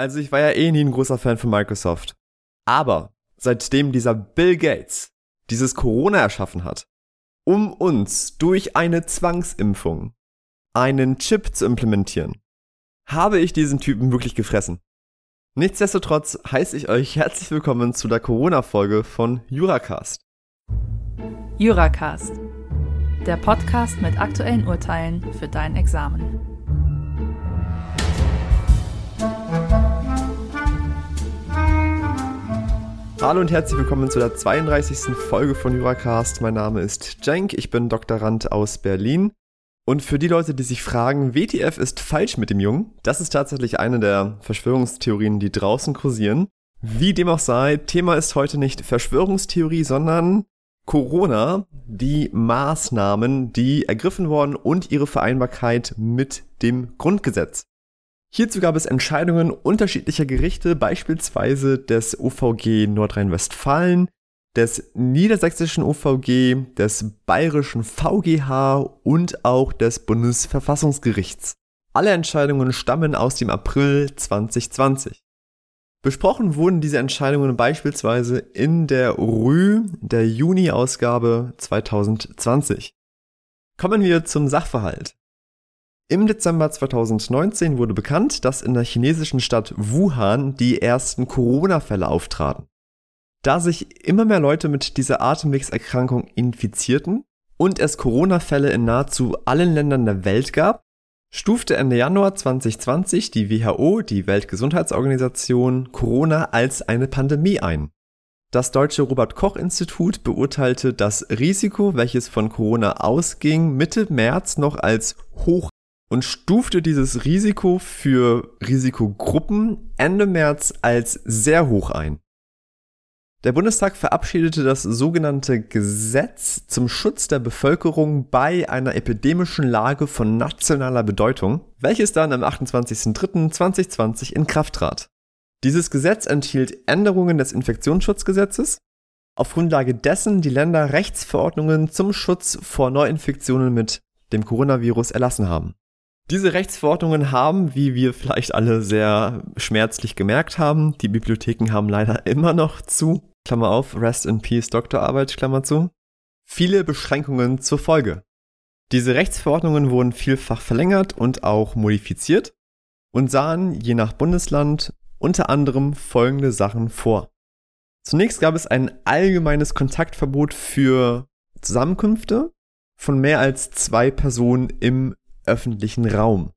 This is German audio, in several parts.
Also ich war ja eh nie ein großer Fan von Microsoft. Aber seitdem dieser Bill Gates dieses Corona erschaffen hat, um uns durch eine Zwangsimpfung einen Chip zu implementieren, habe ich diesen Typen wirklich gefressen. Nichtsdestotrotz heiße ich euch herzlich willkommen zu der Corona-Folge von Juracast. Juracast, der Podcast mit aktuellen Urteilen für dein Examen. Hallo und herzlich willkommen zu der 32. Folge von Juracast. Mein Name ist Cenk, ich bin Doktorand aus Berlin. Und für die Leute, die sich fragen, WTF ist falsch mit dem Jungen, das ist tatsächlich eine der Verschwörungstheorien, die draußen kursieren. Wie dem auch sei, Thema ist heute nicht Verschwörungstheorie, sondern Corona, die Maßnahmen, die ergriffen wurden und ihre Vereinbarkeit mit dem Grundgesetz. Hierzu gab es Entscheidungen unterschiedlicher Gerichte, beispielsweise des OVG Nordrhein-Westfalen, des niedersächsischen OVG, des bayerischen VGH und auch des Bundesverfassungsgerichts. Alle Entscheidungen stammen aus dem April 2020. Besprochen wurden diese Entscheidungen beispielsweise in der RÜ der Juni-Ausgabe 2020. Kommen wir zum Sachverhalt. Im Dezember 2019 wurde bekannt, dass in der chinesischen Stadt Wuhan die ersten Corona-Fälle auftraten. Da sich immer mehr Leute mit dieser Atemwegserkrankung infizierten und es Corona-Fälle in nahezu allen Ländern der Welt gab, stufte Ende Januar 2020 die WHO, die Weltgesundheitsorganisation, Corona als eine Pandemie ein. Das deutsche Robert Koch Institut beurteilte das Risiko, welches von Corona ausging, Mitte März noch als hoch und stufte dieses Risiko für Risikogruppen Ende März als sehr hoch ein. Der Bundestag verabschiedete das sogenannte Gesetz zum Schutz der Bevölkerung bei einer epidemischen Lage von nationaler Bedeutung, welches dann am 28.03.2020 in Kraft trat. Dieses Gesetz enthielt Änderungen des Infektionsschutzgesetzes, auf Grundlage dessen die Länder Rechtsverordnungen zum Schutz vor Neuinfektionen mit dem Coronavirus erlassen haben. Diese Rechtsverordnungen haben, wie wir vielleicht alle sehr schmerzlich gemerkt haben, die Bibliotheken haben leider immer noch zu, Klammer auf, Rest in Peace Doktorarbeit, Klammer zu, viele Beschränkungen zur Folge. Diese Rechtsverordnungen wurden vielfach verlängert und auch modifiziert und sahen je nach Bundesland unter anderem folgende Sachen vor. Zunächst gab es ein allgemeines Kontaktverbot für Zusammenkünfte von mehr als zwei Personen im öffentlichen Raum.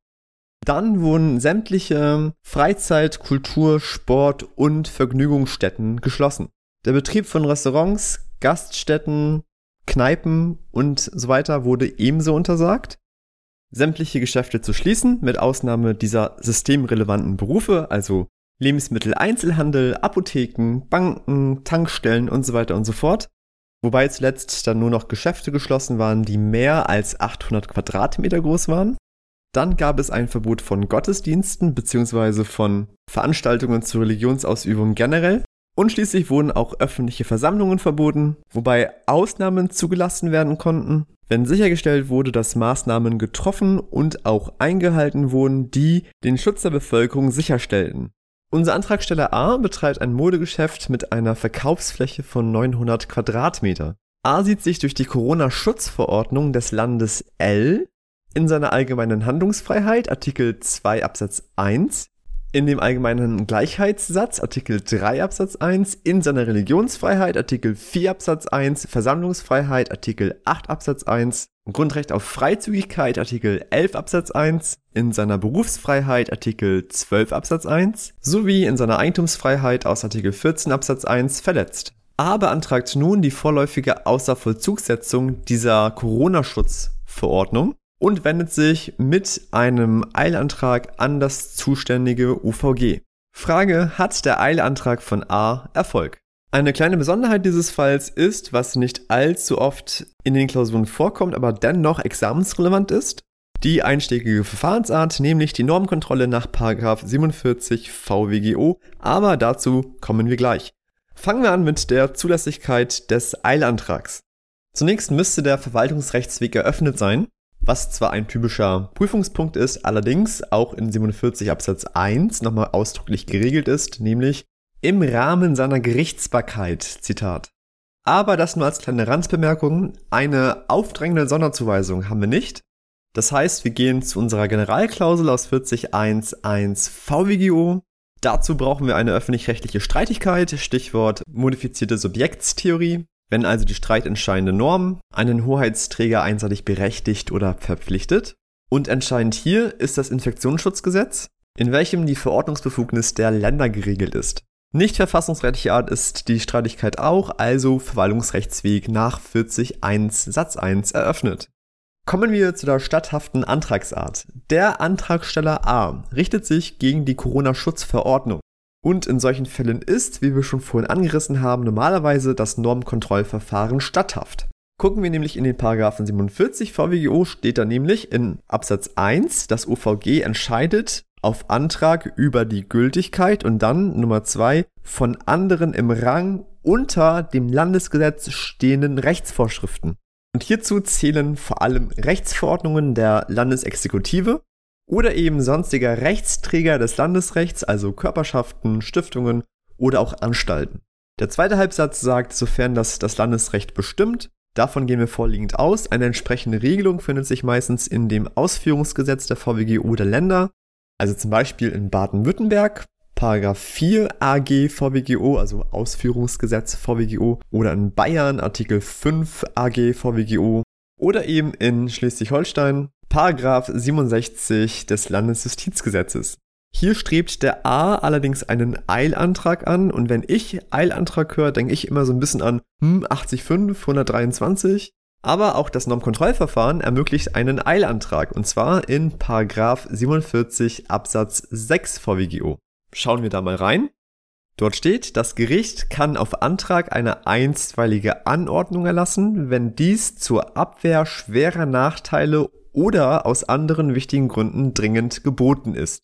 Dann wurden sämtliche Freizeit-, Kultur-, Sport- und Vergnügungsstätten geschlossen. Der Betrieb von Restaurants, Gaststätten, Kneipen und so weiter wurde ebenso untersagt. Sämtliche Geschäfte zu schließen, mit Ausnahme dieser systemrelevanten Berufe, also Lebensmitteleinzelhandel, Apotheken, Banken, Tankstellen und so weiter und so fort. Wobei zuletzt dann nur noch Geschäfte geschlossen waren, die mehr als 800 Quadratmeter groß waren. Dann gab es ein Verbot von Gottesdiensten bzw. von Veranstaltungen zur Religionsausübung generell. Und schließlich wurden auch öffentliche Versammlungen verboten, wobei Ausnahmen zugelassen werden konnten, wenn sichergestellt wurde, dass Maßnahmen getroffen und auch eingehalten wurden, die den Schutz der Bevölkerung sicherstellten. Unser Antragsteller A betreibt ein Modegeschäft mit einer Verkaufsfläche von 900 Quadratmeter. A sieht sich durch die Corona-Schutzverordnung des Landes L in seiner allgemeinen Handlungsfreiheit Artikel 2 Absatz 1 in dem allgemeinen Gleichheitssatz Artikel 3 Absatz 1, in seiner Religionsfreiheit Artikel 4 Absatz 1, Versammlungsfreiheit Artikel 8 Absatz 1, Grundrecht auf Freizügigkeit Artikel 11 Absatz 1, in seiner Berufsfreiheit Artikel 12 Absatz 1 sowie in seiner Eigentumsfreiheit aus Artikel 14 Absatz 1 verletzt. A beantragt nun die vorläufige Außervollzugsetzung dieser Corona-Schutzverordnung und wendet sich mit einem Eilantrag an das zuständige UVG. Frage, hat der Eilantrag von A Erfolg? Eine kleine Besonderheit dieses Falls ist, was nicht allzu oft in den Klausuren vorkommt, aber dennoch examensrelevant ist, die einstiegige Verfahrensart, nämlich die Normkontrolle nach 47 VWGO, aber dazu kommen wir gleich. Fangen wir an mit der Zulässigkeit des Eilantrags. Zunächst müsste der Verwaltungsrechtsweg eröffnet sein was zwar ein typischer Prüfungspunkt ist, allerdings auch in 47 Absatz 1 nochmal ausdrücklich geregelt ist, nämlich im Rahmen seiner Gerichtsbarkeit, Zitat. Aber das nur als kleine Randbemerkung, eine aufdrängende Sonderzuweisung haben wir nicht. Das heißt, wir gehen zu unserer Generalklausel aus 40.1.1 VWGO. Dazu brauchen wir eine öffentlich-rechtliche Streitigkeit, Stichwort modifizierte Subjektstheorie. Wenn also die streitentscheidende Norm einen Hoheitsträger einseitig berechtigt oder verpflichtet. Und entscheidend hier ist das Infektionsschutzgesetz, in welchem die Verordnungsbefugnis der Länder geregelt ist. Nicht verfassungsrechtliche Art ist die Streitigkeit auch, also Verwaltungsrechtsweg nach 40.1 Satz 1 eröffnet. Kommen wir zu der statthaften Antragsart. Der Antragsteller A richtet sich gegen die Corona-Schutzverordnung. Und in solchen Fällen ist, wie wir schon vorhin angerissen haben, normalerweise das Normkontrollverfahren statthaft. Gucken wir nämlich in den Paragraphen 47 VWGO steht da nämlich in Absatz 1, das OVG entscheidet auf Antrag über die Gültigkeit und dann Nummer 2 von anderen im Rang unter dem Landesgesetz stehenden Rechtsvorschriften. Und hierzu zählen vor allem Rechtsverordnungen der Landesexekutive oder eben sonstiger Rechtsträger des Landesrechts, also Körperschaften, Stiftungen oder auch Anstalten. Der zweite Halbsatz sagt, sofern das das Landesrecht bestimmt, davon gehen wir vorliegend aus, eine entsprechende Regelung findet sich meistens in dem Ausführungsgesetz der VWGO der Länder, also zum Beispiel in Baden-Württemberg, Paragraph 4 AG VWGO, also Ausführungsgesetz VWGO, oder in Bayern Artikel 5 AG VWGO, oder eben in Schleswig-Holstein Paragraph 67 des Landesjustizgesetzes. Hier strebt der A allerdings einen Eilantrag an und wenn ich Eilantrag höre, denke ich immer so ein bisschen an hm, 85, 123. Aber auch das Normkontrollverfahren ermöglicht einen Eilantrag und zwar in Paragraph 47 Absatz 6 VWGO. Schauen wir da mal rein. Dort steht, das Gericht kann auf Antrag eine einstweilige Anordnung erlassen, wenn dies zur Abwehr schwerer Nachteile oder aus anderen wichtigen Gründen dringend geboten ist.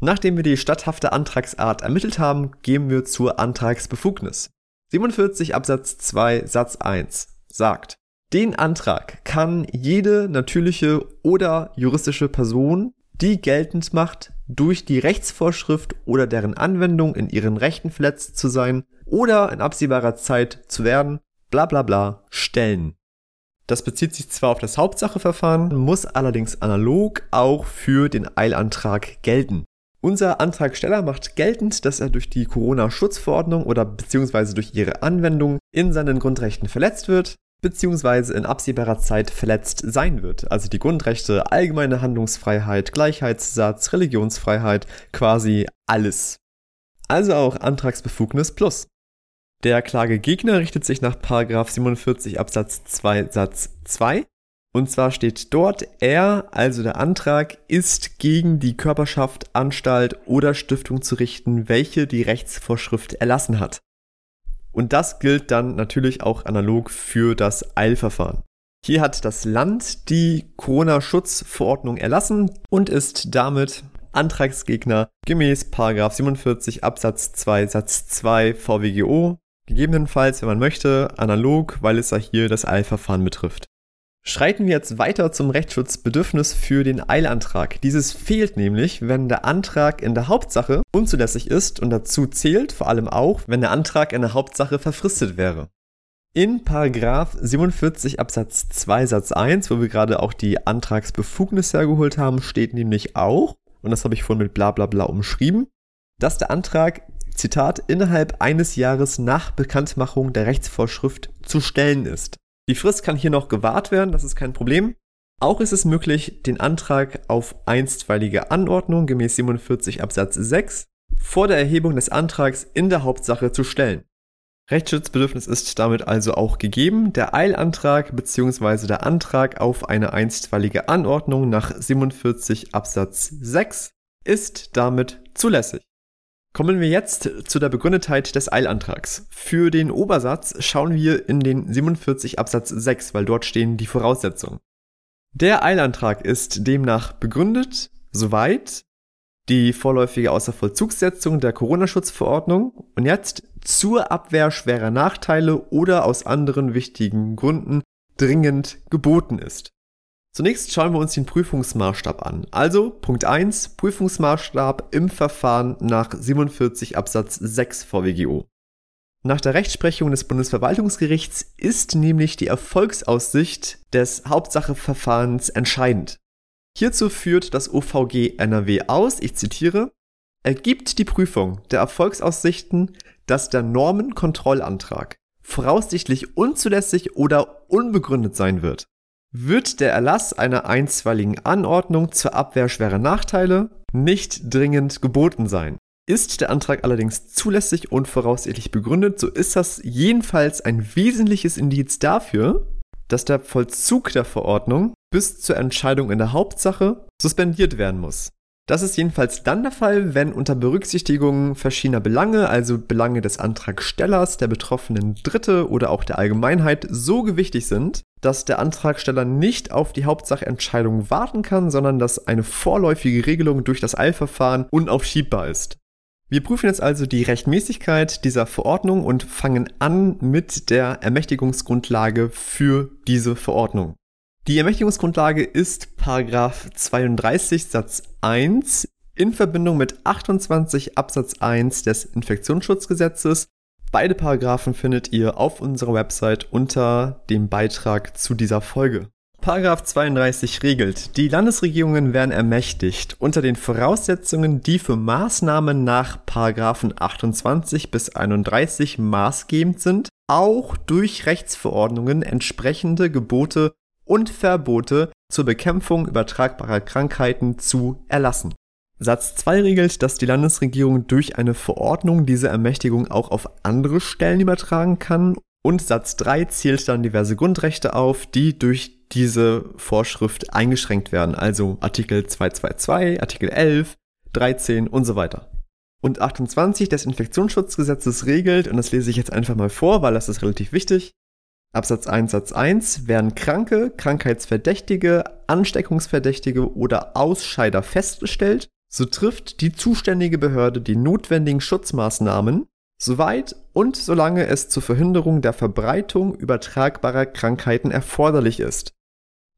Nachdem wir die statthafte Antragsart ermittelt haben, gehen wir zur Antragsbefugnis. 47 Absatz 2 Satz 1 sagt, den Antrag kann jede natürliche oder juristische Person, die geltend macht, durch die Rechtsvorschrift oder deren Anwendung in ihren Rechten verletzt zu sein oder in absehbarer Zeit zu werden, bla bla bla, stellen. Das bezieht sich zwar auf das Hauptsacheverfahren, muss allerdings analog auch für den Eilantrag gelten. Unser Antragsteller macht geltend, dass er durch die Corona-Schutzverordnung oder beziehungsweise durch ihre Anwendung in seinen Grundrechten verletzt wird, beziehungsweise in absehbarer Zeit verletzt sein wird. Also die Grundrechte, allgemeine Handlungsfreiheit, Gleichheitssatz, Religionsfreiheit, quasi alles. Also auch Antragsbefugnis plus. Der Klagegegner richtet sich nach 47 Absatz 2 Satz 2. Und zwar steht dort, er, also der Antrag, ist gegen die Körperschaft, Anstalt oder Stiftung zu richten, welche die Rechtsvorschrift erlassen hat. Und das gilt dann natürlich auch analog für das Eilverfahren. Hier hat das Land die Corona-Schutzverordnung erlassen und ist damit Antragsgegner gemäß 47 Absatz 2 Satz 2 VWGO Gegebenenfalls, wenn man möchte, analog, weil es ja hier das Eilverfahren betrifft. Schreiten wir jetzt weiter zum Rechtsschutzbedürfnis für den Eilantrag. Dieses fehlt nämlich, wenn der Antrag in der Hauptsache unzulässig ist und dazu zählt vor allem auch, wenn der Antrag in der Hauptsache verfristet wäre. In Paragraph 47 Absatz 2 Satz 1, wo wir gerade auch die Antragsbefugnis hergeholt haben, steht nämlich auch, und das habe ich vorhin mit bla bla bla umschrieben, dass der Antrag Zitat, innerhalb eines Jahres nach Bekanntmachung der Rechtsvorschrift zu stellen ist. Die Frist kann hier noch gewahrt werden, das ist kein Problem. Auch ist es möglich, den Antrag auf einstweilige Anordnung gemäß 47 Absatz 6 vor der Erhebung des Antrags in der Hauptsache zu stellen. Rechtsschutzbedürfnis ist damit also auch gegeben. Der Eilantrag bzw. der Antrag auf eine einstweilige Anordnung nach 47 Absatz 6 ist damit zulässig. Kommen wir jetzt zu der Begründetheit des Eilantrags. Für den Obersatz schauen wir in den 47 Absatz 6, weil dort stehen die Voraussetzungen. Der Eilantrag ist demnach begründet, soweit die vorläufige Außervollzugssetzung der Corona-Schutzverordnung und jetzt zur Abwehr schwerer Nachteile oder aus anderen wichtigen Gründen dringend geboten ist. Zunächst schauen wir uns den Prüfungsmaßstab an. Also Punkt 1, Prüfungsmaßstab im Verfahren nach 47 Absatz 6 VWGO. Nach der Rechtsprechung des Bundesverwaltungsgerichts ist nämlich die Erfolgsaussicht des Hauptsacheverfahrens entscheidend. Hierzu führt das OVG NRW aus, ich zitiere, ergibt die Prüfung der Erfolgsaussichten, dass der Normenkontrollantrag voraussichtlich unzulässig oder unbegründet sein wird, wird der Erlass einer einstweiligen Anordnung zur Abwehr schwerer Nachteile nicht dringend geboten sein. Ist der Antrag allerdings zulässig und voraussichtlich begründet, so ist das jedenfalls ein wesentliches Indiz dafür, dass der Vollzug der Verordnung bis zur Entscheidung in der Hauptsache suspendiert werden muss. Das ist jedenfalls dann der Fall, wenn unter Berücksichtigung verschiedener Belange, also Belange des Antragstellers, der betroffenen Dritte oder auch der Allgemeinheit, so gewichtig sind, dass der Antragsteller nicht auf die Hauptsachentscheidung warten kann, sondern dass eine vorläufige Regelung durch das Eilverfahren unaufschiebbar ist. Wir prüfen jetzt also die Rechtmäßigkeit dieser Verordnung und fangen an mit der Ermächtigungsgrundlage für diese Verordnung. Die Ermächtigungsgrundlage ist Paragraph 32 Satz 1 in Verbindung mit 28 Absatz 1 des Infektionsschutzgesetzes. Beide Paragraphen findet ihr auf unserer Website unter dem Beitrag zu dieser Folge. Paragraph 32 regelt, die Landesregierungen werden ermächtigt, unter den Voraussetzungen, die für Maßnahmen nach Paragraphen 28 bis 31 maßgebend sind, auch durch Rechtsverordnungen entsprechende Gebote und Verbote zur Bekämpfung übertragbarer Krankheiten zu erlassen. Satz 2 regelt, dass die Landesregierung durch eine Verordnung diese Ermächtigung auch auf andere Stellen übertragen kann und Satz 3 zählt dann diverse Grundrechte auf, die durch diese Vorschrift eingeschränkt werden, also Artikel 222, Artikel 11, 13 und so weiter. Und 28 des Infektionsschutzgesetzes regelt, und das lese ich jetzt einfach mal vor, weil das ist relativ wichtig, Absatz 1 Satz 1 werden Kranke, Krankheitsverdächtige, Ansteckungsverdächtige oder Ausscheider festgestellt, so trifft die zuständige Behörde die notwendigen Schutzmaßnahmen, soweit und solange es zur Verhinderung der Verbreitung übertragbarer Krankheiten erforderlich ist.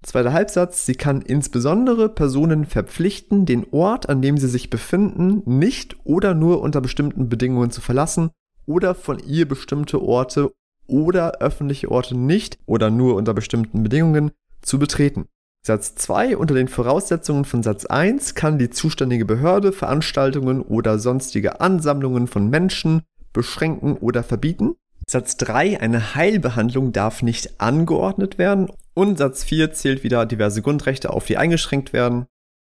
Zweiter Halbsatz, sie kann insbesondere Personen verpflichten, den Ort, an dem sie sich befinden, nicht oder nur unter bestimmten Bedingungen zu verlassen oder von ihr bestimmte Orte oder öffentliche Orte nicht oder nur unter bestimmten Bedingungen zu betreten. Satz 2 Unter den Voraussetzungen von Satz 1 kann die zuständige Behörde Veranstaltungen oder sonstige Ansammlungen von Menschen beschränken oder verbieten. Satz 3 Eine Heilbehandlung darf nicht angeordnet werden. Und Satz 4 zählt wieder diverse Grundrechte auf, die eingeschränkt werden.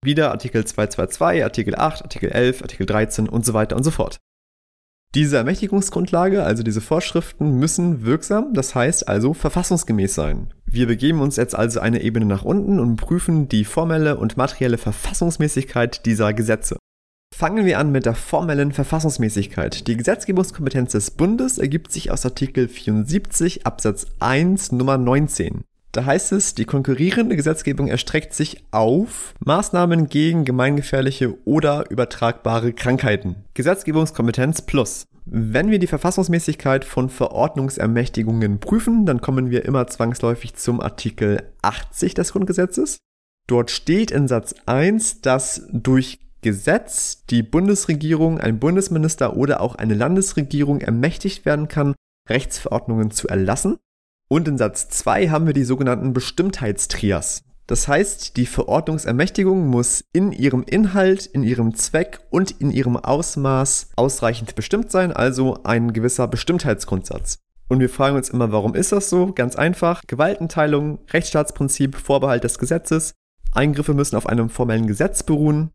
Wieder Artikel 222, Artikel 8, Artikel 11, Artikel 13 und so weiter und so fort. Diese Ermächtigungsgrundlage, also diese Vorschriften, müssen wirksam, das heißt also verfassungsgemäß sein. Wir begeben uns jetzt also eine Ebene nach unten und prüfen die formelle und materielle Verfassungsmäßigkeit dieser Gesetze. Fangen wir an mit der formellen Verfassungsmäßigkeit. Die Gesetzgebungskompetenz des Bundes ergibt sich aus Artikel 74 Absatz 1 Nummer 19. Da heißt es, die konkurrierende Gesetzgebung erstreckt sich auf Maßnahmen gegen gemeingefährliche oder übertragbare Krankheiten. Gesetzgebungskompetenz plus. Wenn wir die Verfassungsmäßigkeit von Verordnungsermächtigungen prüfen, dann kommen wir immer zwangsläufig zum Artikel 80 des Grundgesetzes. Dort steht in Satz 1, dass durch Gesetz die Bundesregierung, ein Bundesminister oder auch eine Landesregierung ermächtigt werden kann, Rechtsverordnungen zu erlassen. Und in Satz 2 haben wir die sogenannten Bestimmtheitstrias. Das heißt, die Verordnungsermächtigung muss in ihrem Inhalt, in ihrem Zweck und in ihrem Ausmaß ausreichend bestimmt sein, also ein gewisser Bestimmtheitsgrundsatz. Und wir fragen uns immer, warum ist das so? Ganz einfach. Gewaltenteilung, Rechtsstaatsprinzip, Vorbehalt des Gesetzes. Eingriffe müssen auf einem formellen Gesetz beruhen.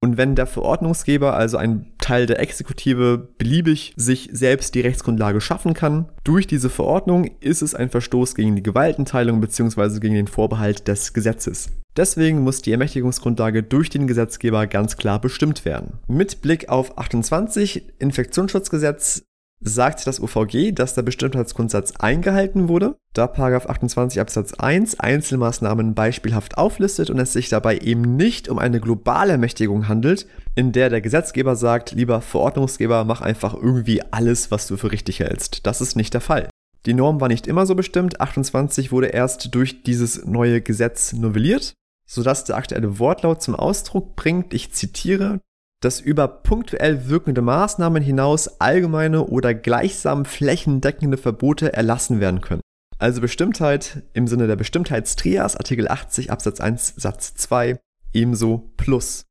Und wenn der Verordnungsgeber, also ein Teil der Exekutive, beliebig sich selbst die Rechtsgrundlage schaffen kann, durch diese Verordnung ist es ein Verstoß gegen die Gewaltenteilung bzw. gegen den Vorbehalt des Gesetzes. Deswegen muss die Ermächtigungsgrundlage durch den Gesetzgeber ganz klar bestimmt werden. Mit Blick auf 28 Infektionsschutzgesetz sagt das UVG, dass der Bestimmtheitsgrundsatz eingehalten wurde, da 28 Absatz 1 Einzelmaßnahmen beispielhaft auflistet und es sich dabei eben nicht um eine globale Ermächtigung handelt, in der der Gesetzgeber sagt, lieber Verordnungsgeber, mach einfach irgendwie alles, was du für richtig hältst. Das ist nicht der Fall. Die Norm war nicht immer so bestimmt. 28 wurde erst durch dieses neue Gesetz novelliert, sodass der aktuelle Wortlaut zum Ausdruck bringt, ich zitiere, dass über punktuell wirkende Maßnahmen hinaus allgemeine oder gleichsam flächendeckende Verbote erlassen werden können. Also Bestimmtheit im Sinne der Bestimmtheitstrias, Artikel 80 Absatz 1 Satz 2, ebenso plus.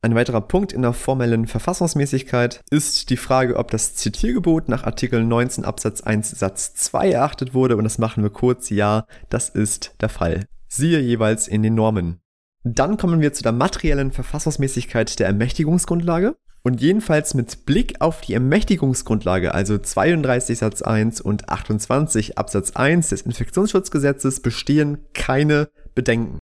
Ein weiterer Punkt in der formellen Verfassungsmäßigkeit ist die Frage, ob das Zitiergebot nach Artikel 19 Absatz 1 Satz 2 erachtet wurde und das machen wir kurz. Ja, das ist der Fall. Siehe jeweils in den Normen. Dann kommen wir zu der materiellen Verfassungsmäßigkeit der Ermächtigungsgrundlage. Und jedenfalls mit Blick auf die Ermächtigungsgrundlage, also 32 Satz 1 und 28 Absatz 1 des Infektionsschutzgesetzes, bestehen keine Bedenken.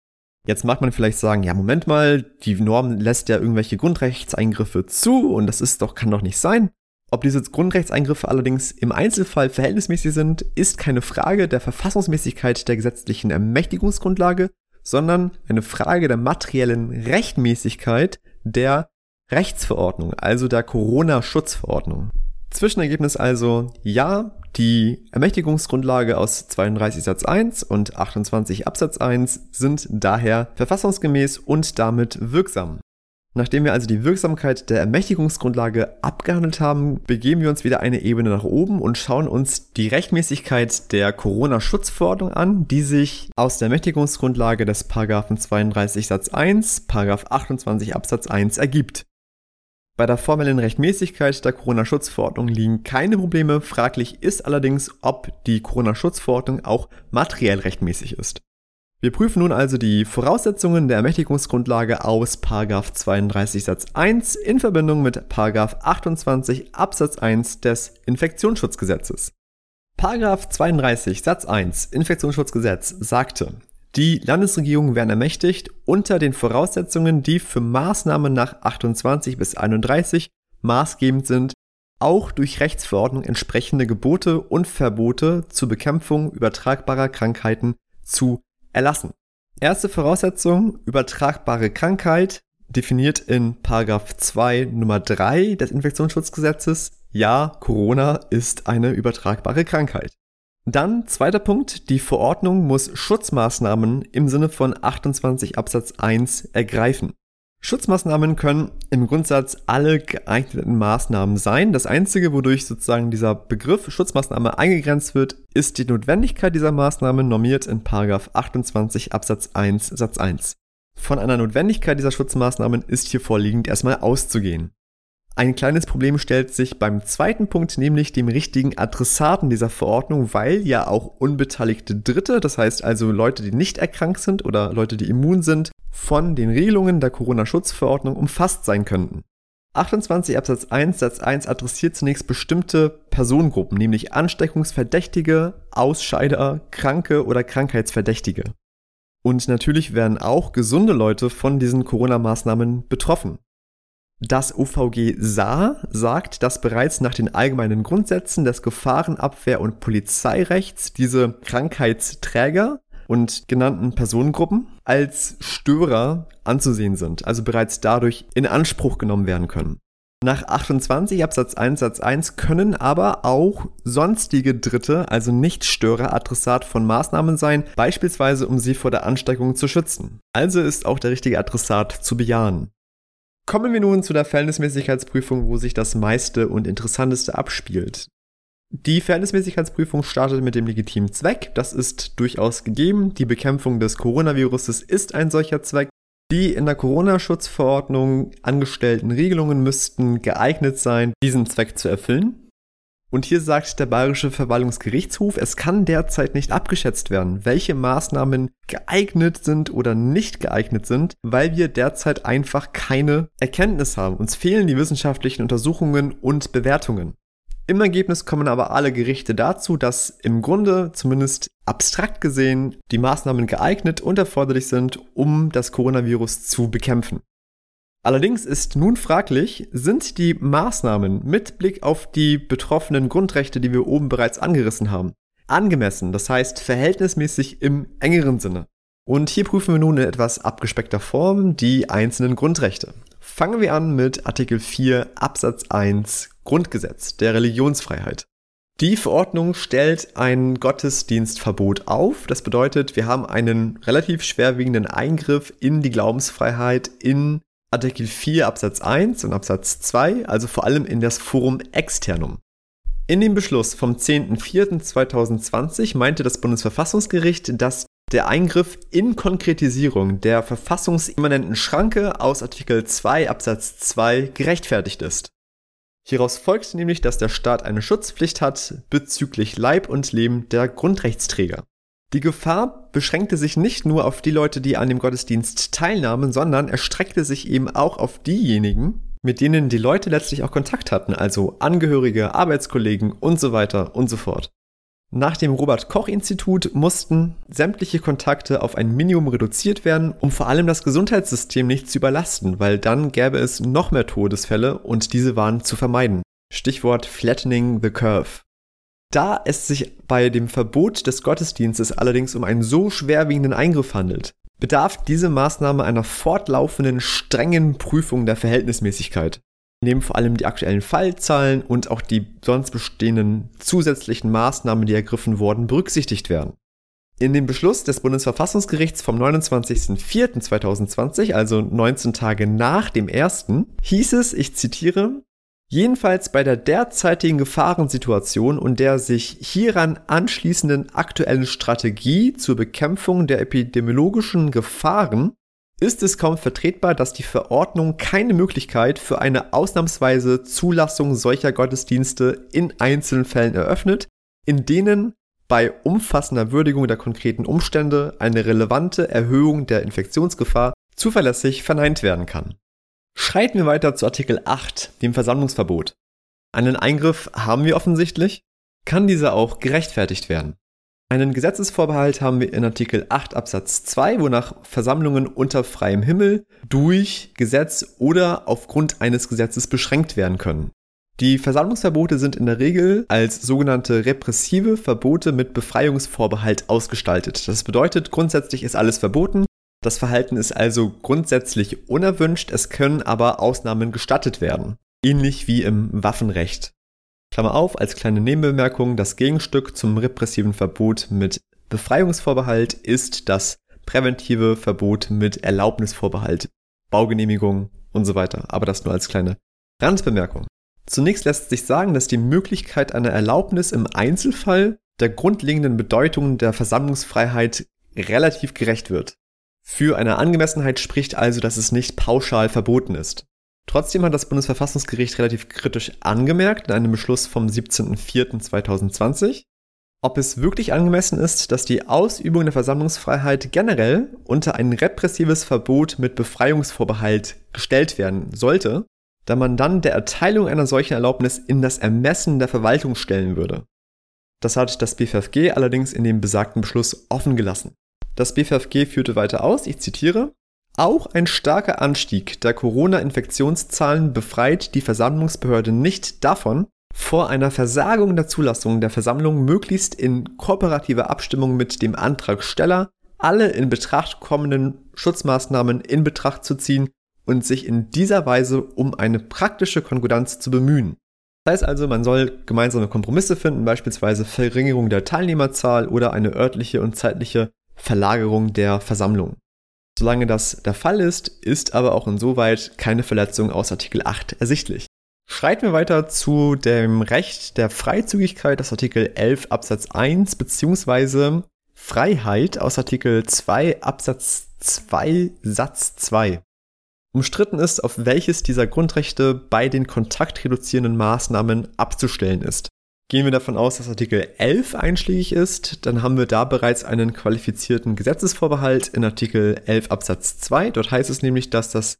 Jetzt mag man vielleicht sagen, ja, Moment mal, die Norm lässt ja irgendwelche Grundrechtseingriffe zu und das ist doch, kann doch nicht sein. Ob diese Grundrechtseingriffe allerdings im Einzelfall verhältnismäßig sind, ist keine Frage der Verfassungsmäßigkeit der gesetzlichen Ermächtigungsgrundlage, sondern eine Frage der materiellen Rechtmäßigkeit der Rechtsverordnung, also der Corona-Schutzverordnung. Zwischenergebnis also, ja, die Ermächtigungsgrundlage aus 32 Satz 1 und 28 Absatz 1 sind daher verfassungsgemäß und damit wirksam. Nachdem wir also die Wirksamkeit der Ermächtigungsgrundlage abgehandelt haben, begeben wir uns wieder eine Ebene nach oben und schauen uns die Rechtmäßigkeit der Corona-Schutzverordnung an, die sich aus der Ermächtigungsgrundlage des Paragraphen 32 Satz 1, Paragraph 28 Absatz 1 ergibt. Bei der formellen Rechtmäßigkeit der Corona-Schutzverordnung liegen keine Probleme. Fraglich ist allerdings, ob die Corona-Schutzverordnung auch materiell rechtmäßig ist. Wir prüfen nun also die Voraussetzungen der Ermächtigungsgrundlage aus 32 Satz 1 in Verbindung mit 28 Absatz 1 des Infektionsschutzgesetzes. 32 Satz 1 Infektionsschutzgesetz sagte, die Landesregierungen werden ermächtigt, unter den Voraussetzungen, die für Maßnahmen nach 28 bis 31 maßgebend sind, auch durch Rechtsverordnung entsprechende Gebote und Verbote zur Bekämpfung übertragbarer Krankheiten zu erlassen. Erste Voraussetzung, übertragbare Krankheit, definiert in Paragraph 2 Nummer 3 des Infektionsschutzgesetzes. Ja, Corona ist eine übertragbare Krankheit. Dann zweiter Punkt, die Verordnung muss Schutzmaßnahmen im Sinne von 28 Absatz 1 ergreifen. Schutzmaßnahmen können im Grundsatz alle geeigneten Maßnahmen sein. Das Einzige, wodurch sozusagen dieser Begriff Schutzmaßnahme eingegrenzt wird, ist die Notwendigkeit dieser Maßnahme normiert in 28 Absatz 1 Satz 1. Von einer Notwendigkeit dieser Schutzmaßnahmen ist hier vorliegend erstmal auszugehen. Ein kleines Problem stellt sich beim zweiten Punkt, nämlich dem richtigen Adressaten dieser Verordnung, weil ja auch unbeteiligte Dritte, das heißt also Leute, die nicht erkrankt sind oder Leute, die immun sind, von den Regelungen der Corona-Schutzverordnung umfasst sein könnten. 28 Absatz 1 Satz 1 adressiert zunächst bestimmte Personengruppen, nämlich Ansteckungsverdächtige, Ausscheider, Kranke oder Krankheitsverdächtige. Und natürlich werden auch gesunde Leute von diesen Corona-Maßnahmen betroffen. Das OVG SAR sagt, dass bereits nach den allgemeinen Grundsätzen des Gefahrenabwehr- und Polizeirechts diese Krankheitsträger und genannten Personengruppen als Störer anzusehen sind, also bereits dadurch in Anspruch genommen werden können. Nach 28 Absatz 1 Satz 1 können aber auch sonstige Dritte, also Nichtstörer, Adressat von Maßnahmen sein, beispielsweise um sie vor der Ansteckung zu schützen. Also ist auch der richtige Adressat zu bejahen. Kommen wir nun zu der Verhältnismäßigkeitsprüfung, wo sich das meiste und interessanteste abspielt. Die Verhältnismäßigkeitsprüfung startet mit dem legitimen Zweck. Das ist durchaus gegeben. Die Bekämpfung des Coronaviruses ist ein solcher Zweck. Die in der Corona-Schutzverordnung angestellten Regelungen müssten geeignet sein, diesen Zweck zu erfüllen. Und hier sagt der Bayerische Verwaltungsgerichtshof, es kann derzeit nicht abgeschätzt werden, welche Maßnahmen geeignet sind oder nicht geeignet sind, weil wir derzeit einfach keine Erkenntnis haben. Uns fehlen die wissenschaftlichen Untersuchungen und Bewertungen. Im Ergebnis kommen aber alle Gerichte dazu, dass im Grunde zumindest abstrakt gesehen die Maßnahmen geeignet und erforderlich sind, um das Coronavirus zu bekämpfen. Allerdings ist nun fraglich, sind die Maßnahmen mit Blick auf die betroffenen Grundrechte, die wir oben bereits angerissen haben, angemessen, das heißt verhältnismäßig im engeren Sinne. Und hier prüfen wir nun in etwas abgespeckter Form die einzelnen Grundrechte. Fangen wir an mit Artikel 4 Absatz 1 Grundgesetz der Religionsfreiheit. Die Verordnung stellt ein Gottesdienstverbot auf. Das bedeutet, wir haben einen relativ schwerwiegenden Eingriff in die Glaubensfreiheit in Artikel 4 Absatz 1 und Absatz 2, also vor allem in das Forum externum. In dem Beschluss vom 10.04.2020 meinte das Bundesverfassungsgericht, dass der Eingriff in Konkretisierung der verfassungsimmanenten Schranke aus Artikel 2 Absatz 2 gerechtfertigt ist. Hieraus folgt nämlich, dass der Staat eine Schutzpflicht hat bezüglich Leib und Leben der Grundrechtsträger. Die Gefahr beschränkte sich nicht nur auf die Leute, die an dem Gottesdienst teilnahmen, sondern erstreckte sich eben auch auf diejenigen, mit denen die Leute letztlich auch Kontakt hatten, also Angehörige, Arbeitskollegen und so weiter und so fort. Nach dem Robert Koch Institut mussten sämtliche Kontakte auf ein Minimum reduziert werden, um vor allem das Gesundheitssystem nicht zu überlasten, weil dann gäbe es noch mehr Todesfälle und diese waren zu vermeiden. Stichwort Flattening the Curve. Da es sich bei dem Verbot des Gottesdienstes allerdings um einen so schwerwiegenden Eingriff handelt, bedarf diese Maßnahme einer fortlaufenden strengen Prüfung der Verhältnismäßigkeit nehmen vor allem die aktuellen Fallzahlen und auch die sonst bestehenden zusätzlichen Maßnahmen, die ergriffen wurden, berücksichtigt werden. In dem Beschluss des Bundesverfassungsgerichts vom 29.04.2020, also 19 Tage nach dem ersten, hieß es, ich zitiere, Jedenfalls bei der derzeitigen Gefahrensituation und der sich hieran anschließenden aktuellen Strategie zur Bekämpfung der epidemiologischen Gefahren ist es kaum vertretbar, dass die Verordnung keine Möglichkeit für eine ausnahmsweise Zulassung solcher Gottesdienste in einzelnen Fällen eröffnet, in denen bei umfassender Würdigung der konkreten Umstände eine relevante Erhöhung der Infektionsgefahr zuverlässig verneint werden kann. Schreiten wir weiter zu Artikel 8, dem Versammlungsverbot. Einen Eingriff haben wir offensichtlich. Kann dieser auch gerechtfertigt werden? Einen Gesetzesvorbehalt haben wir in Artikel 8 Absatz 2, wonach Versammlungen unter freiem Himmel durch Gesetz oder aufgrund eines Gesetzes beschränkt werden können. Die Versammlungsverbote sind in der Regel als sogenannte repressive Verbote mit Befreiungsvorbehalt ausgestaltet. Das bedeutet, grundsätzlich ist alles verboten. Das Verhalten ist also grundsätzlich unerwünscht, es können aber Ausnahmen gestattet werden. Ähnlich wie im Waffenrecht. Klammer auf, als kleine Nebenbemerkung, das Gegenstück zum repressiven Verbot mit Befreiungsvorbehalt ist das präventive Verbot mit Erlaubnisvorbehalt, Baugenehmigung und so weiter. Aber das nur als kleine Randbemerkung. Zunächst lässt sich sagen, dass die Möglichkeit einer Erlaubnis im Einzelfall der grundlegenden Bedeutung der Versammlungsfreiheit relativ gerecht wird. Für eine Angemessenheit spricht also, dass es nicht pauschal verboten ist. Trotzdem hat das Bundesverfassungsgericht relativ kritisch angemerkt in einem Beschluss vom 17.04.2020, ob es wirklich angemessen ist, dass die Ausübung der Versammlungsfreiheit generell unter ein repressives Verbot mit Befreiungsvorbehalt gestellt werden sollte, da man dann der Erteilung einer solchen Erlaubnis in das Ermessen der Verwaltung stellen würde. Das hat das BFFG allerdings in dem besagten Beschluss offen gelassen. Das BFFG führte weiter aus, ich zitiere, auch ein starker Anstieg der Corona-Infektionszahlen befreit die Versammlungsbehörde nicht davon, vor einer Versagung der Zulassung der Versammlung möglichst in kooperativer Abstimmung mit dem Antragsteller alle in Betracht kommenden Schutzmaßnahmen in Betracht zu ziehen und sich in dieser Weise um eine praktische Konkordanz zu bemühen. Das heißt also, man soll gemeinsame Kompromisse finden, beispielsweise Verringerung der Teilnehmerzahl oder eine örtliche und zeitliche Verlagerung der Versammlung. Solange das der Fall ist, ist aber auch insoweit keine Verletzung aus Artikel 8 ersichtlich. Schreiten wir weiter zu dem Recht der Freizügigkeit aus Artikel 11 Absatz 1 beziehungsweise Freiheit aus Artikel 2 Absatz 2 Satz 2. Umstritten ist, auf welches dieser Grundrechte bei den kontaktreduzierenden Maßnahmen abzustellen ist. Gehen wir davon aus, dass Artikel 11 einschlägig ist, dann haben wir da bereits einen qualifizierten Gesetzesvorbehalt in Artikel 11 Absatz 2. Dort heißt es nämlich, dass das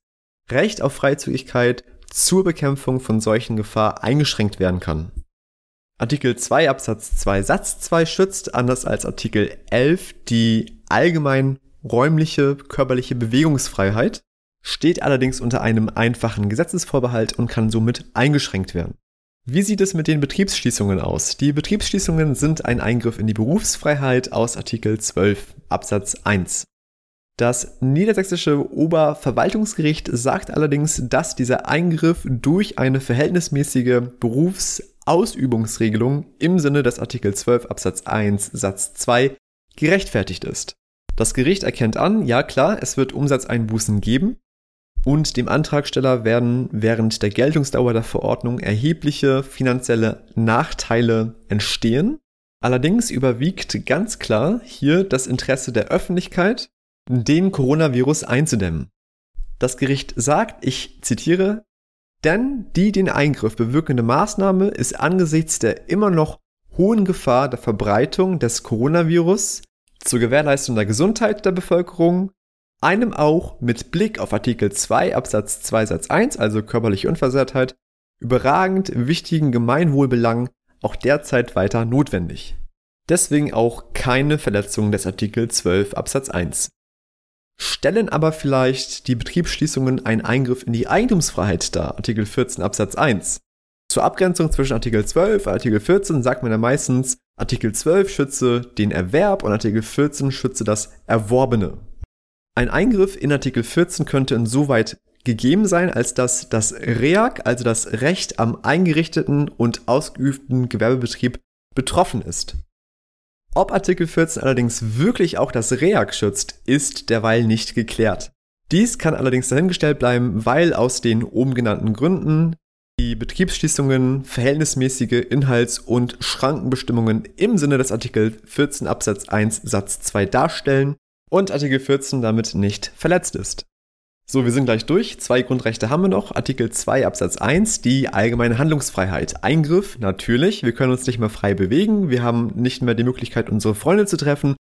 Recht auf Freizügigkeit zur Bekämpfung von solchen Gefahr eingeschränkt werden kann. Artikel 2 Absatz 2 Satz 2 schützt, anders als Artikel 11, die allgemein räumliche körperliche Bewegungsfreiheit, steht allerdings unter einem einfachen Gesetzesvorbehalt und kann somit eingeschränkt werden. Wie sieht es mit den Betriebsschließungen aus? Die Betriebsschließungen sind ein Eingriff in die Berufsfreiheit aus Artikel 12 Absatz 1. Das niedersächsische Oberverwaltungsgericht sagt allerdings, dass dieser Eingriff durch eine verhältnismäßige Berufs-, Ausübungsregelung im Sinne des Artikel 12 Absatz 1 Satz 2 gerechtfertigt ist. Das Gericht erkennt an, ja klar, es wird Umsatzeinbußen geben und dem Antragsteller werden während der Geltungsdauer der Verordnung erhebliche finanzielle Nachteile entstehen. Allerdings überwiegt ganz klar hier das Interesse der Öffentlichkeit, den Coronavirus einzudämmen. Das Gericht sagt, ich zitiere, denn die den Eingriff bewirkende Maßnahme ist angesichts der immer noch hohen Gefahr der Verbreitung des Coronavirus zur Gewährleistung der Gesundheit der Bevölkerung, einem auch mit Blick auf Artikel 2 Absatz 2 Satz 1, also körperliche Unversehrtheit, überragend wichtigen Gemeinwohlbelangen auch derzeit weiter notwendig. Deswegen auch keine Verletzung des Artikel 12 Absatz 1. Stellen aber vielleicht die Betriebsschließungen einen Eingriff in die Eigentumsfreiheit dar, Artikel 14 Absatz 1. Zur Abgrenzung zwischen Artikel 12 und Artikel 14 sagt man ja meistens, Artikel 12 schütze den Erwerb und Artikel 14 schütze das Erworbene. Ein Eingriff in Artikel 14 könnte insoweit gegeben sein, als dass das REAG, also das Recht am eingerichteten und ausgeübten Gewerbebetrieb, betroffen ist. Ob Artikel 14 allerdings wirklich auch das REAG schützt, ist derweil nicht geklärt. Dies kann allerdings dahingestellt bleiben, weil aus den oben genannten Gründen die Betriebsschließungen verhältnismäßige Inhalts- und Schrankenbestimmungen im Sinne des Artikel 14 Absatz 1 Satz 2 darstellen und Artikel 14 damit nicht verletzt ist. So, wir sind gleich durch. Zwei Grundrechte haben wir noch. Artikel 2 Absatz 1, die allgemeine Handlungsfreiheit. Eingriff, natürlich. Wir können uns nicht mehr frei bewegen. Wir haben nicht mehr die Möglichkeit, unsere Freunde zu treffen.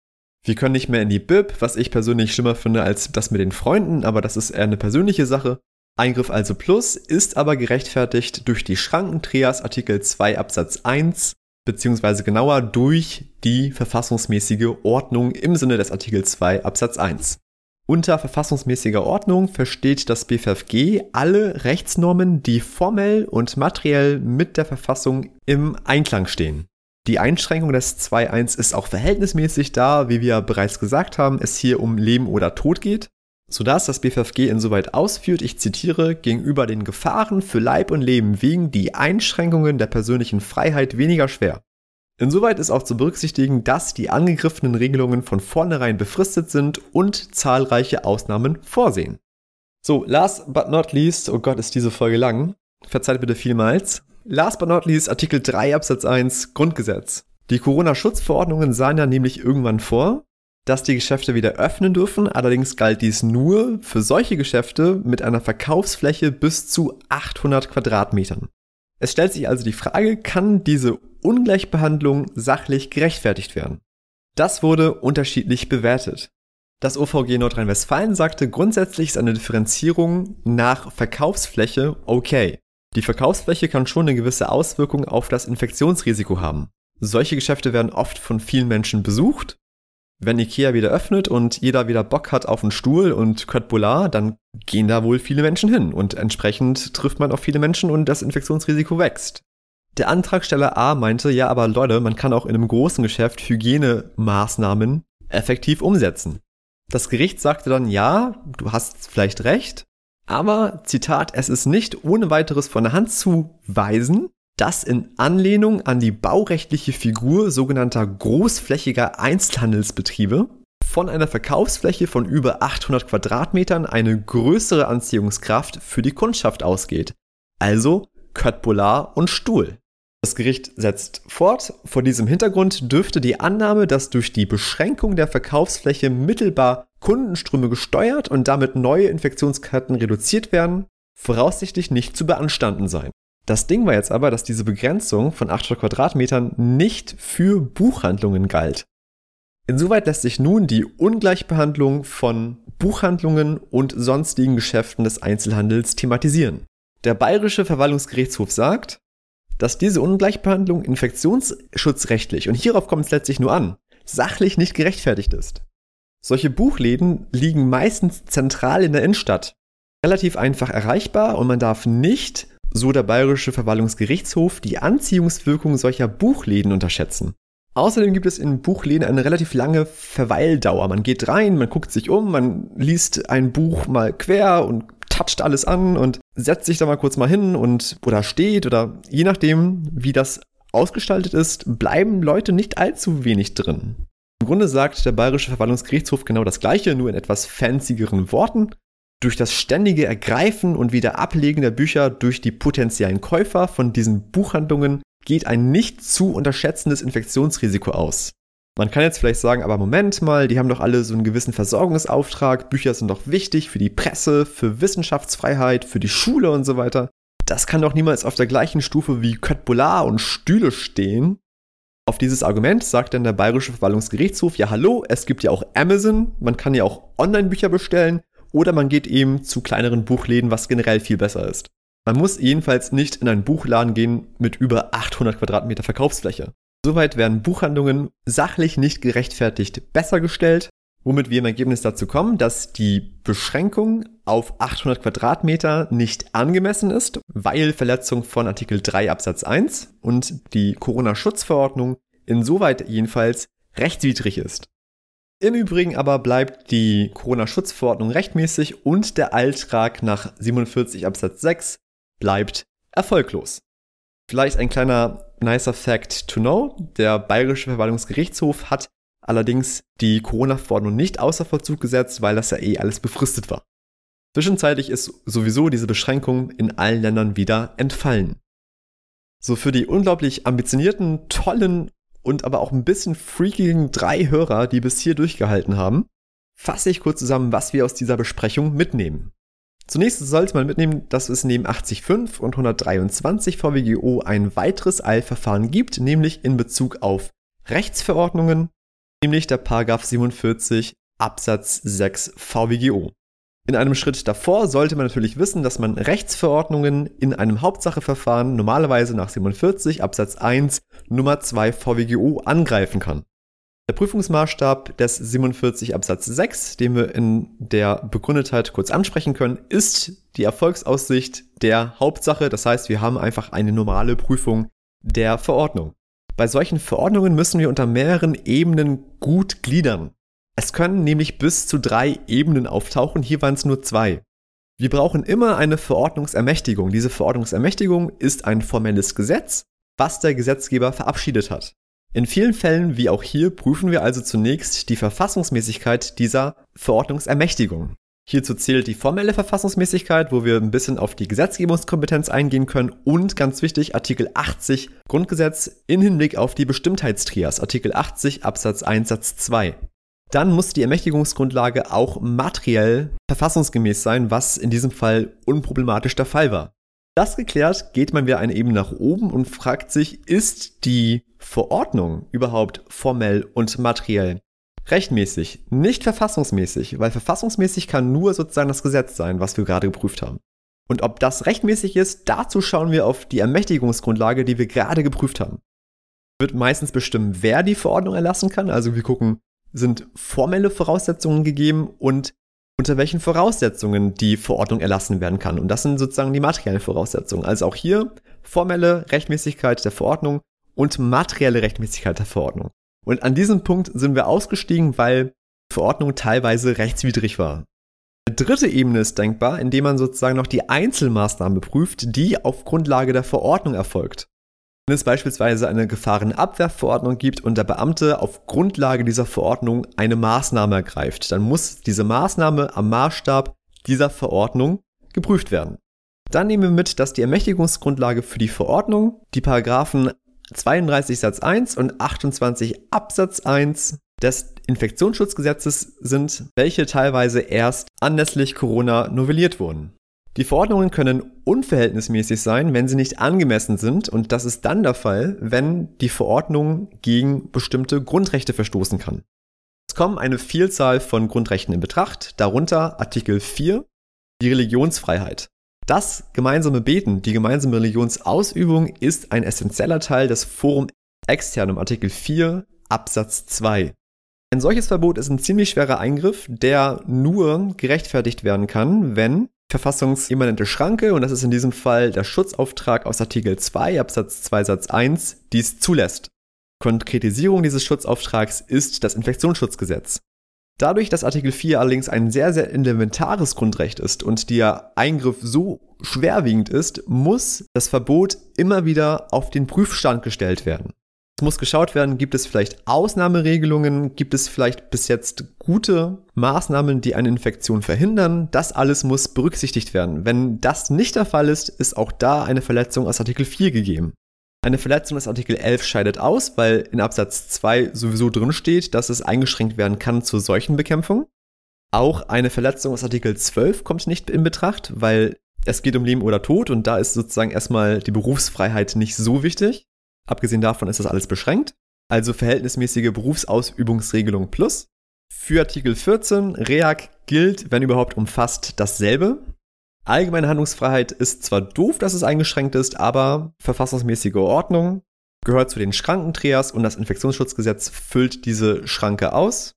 Wir können nicht mehr in die Bib, was ich persönlich schlimmer finde als das mit den Freunden, aber das ist eher eine persönliche Sache. Eingriff also plus ist aber gerechtfertigt durch die Schrankentrias Artikel 2 Absatz 1 beziehungsweise genauer durch die verfassungsmäßige Ordnung im Sinne des Artikel 2 Absatz 1. Unter verfassungsmäßiger Ordnung versteht das BFFG alle Rechtsnormen, die formell und materiell mit der Verfassung im Einklang stehen. Die Einschränkung des 2.1 ist auch verhältnismäßig da, wie wir bereits gesagt haben, es hier um Leben oder Tod geht sodass das BFFG insoweit ausführt, ich zitiere, gegenüber den Gefahren für Leib und Leben wiegen die Einschränkungen der persönlichen Freiheit weniger schwer. Insoweit ist auch zu berücksichtigen, dass die angegriffenen Regelungen von vornherein befristet sind und zahlreiche Ausnahmen vorsehen. So, last but not least, oh Gott, ist diese Folge lang. Verzeiht bitte vielmals. Last but not least, Artikel 3 Absatz 1 Grundgesetz. Die Corona-Schutzverordnungen sahen ja nämlich irgendwann vor, dass die Geschäfte wieder öffnen dürfen. Allerdings galt dies nur für solche Geschäfte mit einer Verkaufsfläche bis zu 800 Quadratmetern. Es stellt sich also die Frage, kann diese Ungleichbehandlung sachlich gerechtfertigt werden? Das wurde unterschiedlich bewertet. Das OVG Nordrhein-Westfalen sagte, grundsätzlich ist eine Differenzierung nach Verkaufsfläche okay. Die Verkaufsfläche kann schon eine gewisse Auswirkung auf das Infektionsrisiko haben. Solche Geschäfte werden oft von vielen Menschen besucht wenn Ikea wieder öffnet und jeder wieder Bock hat auf einen Stuhl und Köttbullar, dann gehen da wohl viele Menschen hin und entsprechend trifft man auf viele Menschen und das Infektionsrisiko wächst. Der Antragsteller A meinte, ja, aber Leute, man kann auch in einem großen Geschäft Hygienemaßnahmen effektiv umsetzen. Das Gericht sagte dann, ja, du hast vielleicht recht, aber, Zitat, es ist nicht ohne weiteres von der Hand zu weisen, das in Anlehnung an die baurechtliche Figur sogenannter großflächiger Einzelhandelsbetriebe von einer Verkaufsfläche von über 800 Quadratmetern eine größere Anziehungskraft für die Kundschaft ausgeht. Also Köttbullar und Stuhl. Das Gericht setzt fort, vor diesem Hintergrund dürfte die Annahme, dass durch die Beschränkung der Verkaufsfläche mittelbar Kundenströme gesteuert und damit neue Infektionsketten reduziert werden, voraussichtlich nicht zu beanstanden sein. Das Ding war jetzt aber, dass diese Begrenzung von 800 Quadratmetern nicht für Buchhandlungen galt. Insoweit lässt sich nun die Ungleichbehandlung von Buchhandlungen und sonstigen Geschäften des Einzelhandels thematisieren. Der Bayerische Verwaltungsgerichtshof sagt, dass diese Ungleichbehandlung infektionsschutzrechtlich, und hierauf kommt es letztlich nur an, sachlich nicht gerechtfertigt ist. Solche Buchläden liegen meistens zentral in der Innenstadt, relativ einfach erreichbar und man darf nicht so der Bayerische Verwaltungsgerichtshof, die Anziehungswirkung solcher Buchläden unterschätzen. Außerdem gibt es in Buchläden eine relativ lange Verweildauer. Man geht rein, man guckt sich um, man liest ein Buch mal quer und toucht alles an und setzt sich da mal kurz mal hin und oder steht oder je nachdem, wie das ausgestaltet ist, bleiben Leute nicht allzu wenig drin. Im Grunde sagt der Bayerische Verwaltungsgerichtshof genau das Gleiche, nur in etwas fanzigeren Worten. Durch das ständige Ergreifen und wieder Ablegen der Bücher durch die potenziellen Käufer von diesen Buchhandlungen geht ein nicht zu unterschätzendes Infektionsrisiko aus. Man kann jetzt vielleicht sagen, aber Moment mal, die haben doch alle so einen gewissen Versorgungsauftrag, Bücher sind doch wichtig für die Presse, für Wissenschaftsfreiheit, für die Schule und so weiter. Das kann doch niemals auf der gleichen Stufe wie Köttbullar und Stühle stehen. Auf dieses Argument sagt dann der Bayerische Verwaltungsgerichtshof, ja hallo, es gibt ja auch Amazon, man kann ja auch Online-Bücher bestellen oder man geht eben zu kleineren Buchläden, was generell viel besser ist. Man muss jedenfalls nicht in einen Buchladen gehen mit über 800 Quadratmeter Verkaufsfläche. Soweit werden Buchhandlungen sachlich nicht gerechtfertigt besser gestellt, womit wir im Ergebnis dazu kommen, dass die Beschränkung auf 800 Quadratmeter nicht angemessen ist, weil Verletzung von Artikel 3 Absatz 1 und die Corona-Schutzverordnung insoweit jedenfalls rechtswidrig ist. Im Übrigen aber bleibt die Corona-Schutzverordnung rechtmäßig und der Alltrag nach 47 Absatz 6 bleibt erfolglos. Vielleicht ein kleiner nicer Fact to know. Der Bayerische Verwaltungsgerichtshof hat allerdings die Corona-Verordnung nicht außer Vollzug gesetzt, weil das ja eh alles befristet war. Zwischenzeitlich ist sowieso diese Beschränkung in allen Ländern wieder entfallen. So für die unglaublich ambitionierten, tollen und aber auch ein bisschen freakigen drei Hörer, die bis hier durchgehalten haben, fasse ich kurz zusammen, was wir aus dieser Besprechung mitnehmen. Zunächst sollte man mitnehmen, dass es neben 80.5 und 123 VWGO ein weiteres Eilverfahren gibt, nämlich in Bezug auf Rechtsverordnungen, nämlich der Paragraph 47 Absatz 6 VWGO. In einem Schritt davor sollte man natürlich wissen, dass man Rechtsverordnungen in einem Hauptsacheverfahren normalerweise nach 47 Absatz 1 Nummer 2 VWGO angreifen kann. Der Prüfungsmaßstab des 47 Absatz 6, den wir in der Begründetheit kurz ansprechen können, ist die Erfolgsaussicht der Hauptsache. Das heißt, wir haben einfach eine normale Prüfung der Verordnung. Bei solchen Verordnungen müssen wir unter mehreren Ebenen gut gliedern. Es können nämlich bis zu drei Ebenen auftauchen, hier waren es nur zwei. Wir brauchen immer eine Verordnungsermächtigung. Diese Verordnungsermächtigung ist ein formelles Gesetz, was der Gesetzgeber verabschiedet hat. In vielen Fällen, wie auch hier, prüfen wir also zunächst die Verfassungsmäßigkeit dieser Verordnungsermächtigung. Hierzu zählt die formelle Verfassungsmäßigkeit, wo wir ein bisschen auf die Gesetzgebungskompetenz eingehen können und ganz wichtig Artikel 80 Grundgesetz in Hinblick auf die Bestimmtheitstrias, Artikel 80 Absatz 1 Satz 2. Dann muss die Ermächtigungsgrundlage auch materiell verfassungsgemäß sein, was in diesem Fall unproblematisch der Fall war. Das geklärt, geht man wieder eine Ebene nach oben und fragt sich, ist die Verordnung überhaupt formell und materiell rechtmäßig, nicht verfassungsmäßig, weil verfassungsmäßig kann nur sozusagen das Gesetz sein, was wir gerade geprüft haben. Und ob das rechtmäßig ist, dazu schauen wir auf die Ermächtigungsgrundlage, die wir gerade geprüft haben. Wird meistens bestimmen, wer die Verordnung erlassen kann. Also wir gucken, sind formelle Voraussetzungen gegeben und unter welchen Voraussetzungen die Verordnung erlassen werden kann. Und das sind sozusagen die materiellen Voraussetzungen. Also auch hier formelle Rechtmäßigkeit der Verordnung und materielle Rechtmäßigkeit der Verordnung. Und an diesem Punkt sind wir ausgestiegen, weil Verordnung teilweise rechtswidrig war. Eine dritte Ebene ist denkbar, indem man sozusagen noch die Einzelmaßnahme prüft, die auf Grundlage der Verordnung erfolgt. Wenn es beispielsweise eine Gefahrenabwehrverordnung gibt und der Beamte auf Grundlage dieser Verordnung eine Maßnahme ergreift, dann muss diese Maßnahme am Maßstab dieser Verordnung geprüft werden. Dann nehmen wir mit, dass die Ermächtigungsgrundlage für die Verordnung die Paragraphen 32 Satz 1 und 28 Absatz 1 des Infektionsschutzgesetzes sind, welche teilweise erst anlässlich Corona novelliert wurden. Die Verordnungen können unverhältnismäßig sein, wenn sie nicht angemessen sind und das ist dann der Fall, wenn die Verordnung gegen bestimmte Grundrechte verstoßen kann. Es kommen eine Vielzahl von Grundrechten in Betracht, darunter Artikel 4, die Religionsfreiheit. Das gemeinsame Beten, die gemeinsame Religionsausübung ist ein essentieller Teil des Forum Externum Artikel 4 Absatz 2. Ein solches Verbot ist ein ziemlich schwerer Eingriff, der nur gerechtfertigt werden kann, wenn verfassungsimmanente Schranke, und das ist in diesem Fall der Schutzauftrag aus Artikel 2 Absatz 2 Satz 1, dies zulässt. Konkretisierung dieses Schutzauftrags ist das Infektionsschutzgesetz. Dadurch, dass Artikel 4 allerdings ein sehr, sehr elementares Grundrecht ist und der Eingriff so schwerwiegend ist, muss das Verbot immer wieder auf den Prüfstand gestellt werden. Muss geschaut werden, gibt es vielleicht Ausnahmeregelungen, gibt es vielleicht bis jetzt gute Maßnahmen, die eine Infektion verhindern. Das alles muss berücksichtigt werden. Wenn das nicht der Fall ist, ist auch da eine Verletzung aus Artikel 4 gegeben. Eine Verletzung des Artikel 11 scheidet aus, weil in Absatz 2 sowieso drin steht, dass es eingeschränkt werden kann zur Seuchenbekämpfung. Auch eine Verletzung aus Artikel 12 kommt nicht in Betracht, weil es geht um Leben oder Tod und da ist sozusagen erstmal die Berufsfreiheit nicht so wichtig. Abgesehen davon ist das alles beschränkt. Also verhältnismäßige Berufsausübungsregelung plus. Für Artikel 14, REAG gilt, wenn überhaupt umfasst, dasselbe. Allgemeine Handlungsfreiheit ist zwar doof, dass es eingeschränkt ist, aber verfassungsmäßige Ordnung gehört zu den Schrankentrias und das Infektionsschutzgesetz füllt diese Schranke aus.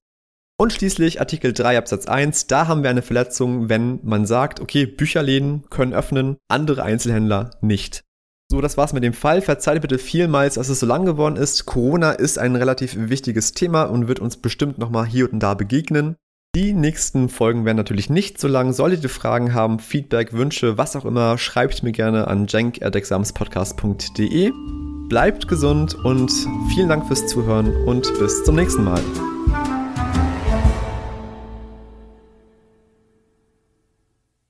Und schließlich Artikel 3 Absatz 1, da haben wir eine Verletzung, wenn man sagt, okay, Bücherläden können öffnen, andere Einzelhändler nicht. So, das war's mit dem Fall. Verzeiht bitte vielmals, dass es so lang geworden ist. Corona ist ein relativ wichtiges Thema und wird uns bestimmt nochmal hier und da begegnen. Die nächsten Folgen werden natürlich nicht so lang. Solltet ihr Fragen haben, Feedback, Wünsche, was auch immer, schreibt mir gerne an jenk.examspodcast.de. Bleibt gesund und vielen Dank fürs Zuhören und bis zum nächsten Mal.